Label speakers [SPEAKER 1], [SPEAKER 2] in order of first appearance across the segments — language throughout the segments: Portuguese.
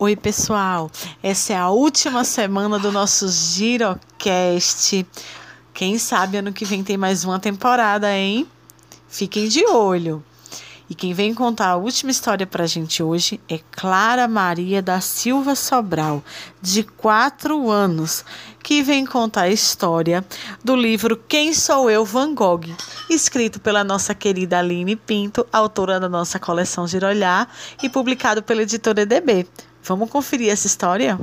[SPEAKER 1] Oi, pessoal. Essa é a última semana do nosso Girocast. Quem sabe ano que vem tem mais uma temporada, hein? Fiquem de olho. E quem vem contar a última história para a gente hoje é Clara Maria da Silva Sobral, de quatro anos, que vem contar a história do livro Quem Sou Eu, Van Gogh, escrito pela nossa querida Aline Pinto, autora da nossa coleção Girolhar e publicado pela editora EDB. Vamos conferir essa história?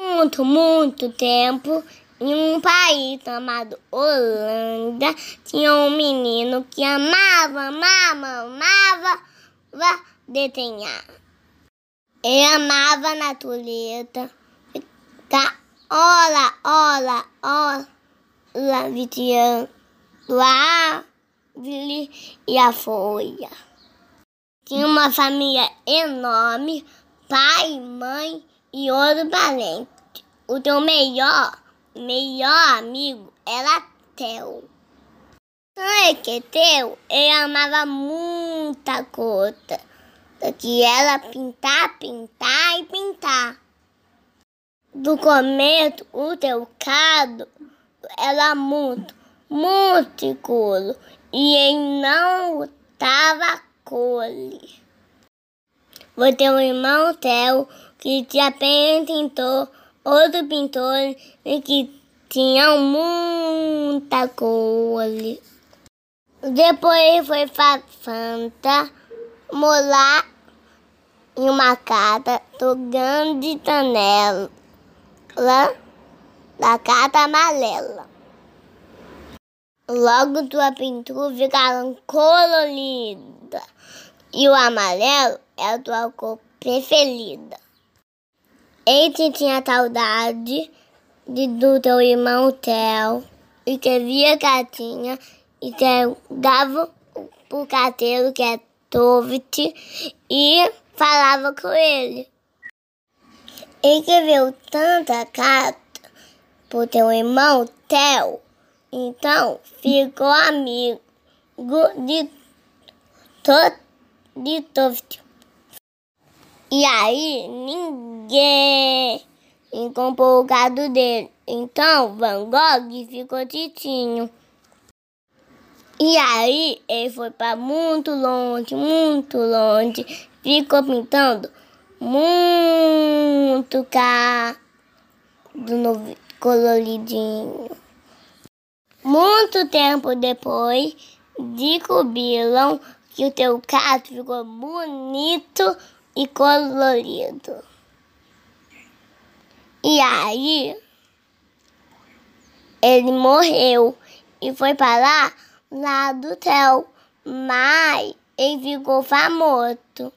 [SPEAKER 2] Muito, muito tempo, em um país chamado Holanda, tinha um menino que amava, amava, amava desenhar. Ele amava a natureza, ficar Olá, olá, olá, vigiando a árvore e a folha. Tinha uma família enorme, pai, mãe e outro parente. O teu melhor, melhor amigo era. Sabe que Theo, ele amava muita coisa. Que era pintar, pintar e pintar do começo, o teu cado era muito, muito escuro e ele não estava cole. Vou ter um irmão teu que te apresentou outro pintor e que tinha muita cole. Depois foi para Fanta morar em uma casa do grande janela lá da carta amarela. Logo tua pintura ficaram colorida e o amarelo é a tua cor preferida. Ele tinha saudade de, do teu irmão Theo e que via gatinha e dava pro carteiro que é Tovit e falava com ele. Ele escreveu tanta carta pro teu irmão Theo, então ficou amigo de todo de todos. E aí ninguém comprou o gado dele. Então Van Gogh ficou titinho. E aí ele foi para muito longe, muito longe, ficou pintando muito caro no coloridinho. Muito tempo depois, descobriram que o teu caso ficou bonito e colorido. E aí, ele morreu e foi para lá, lá do céu, mas ele ficou famoso.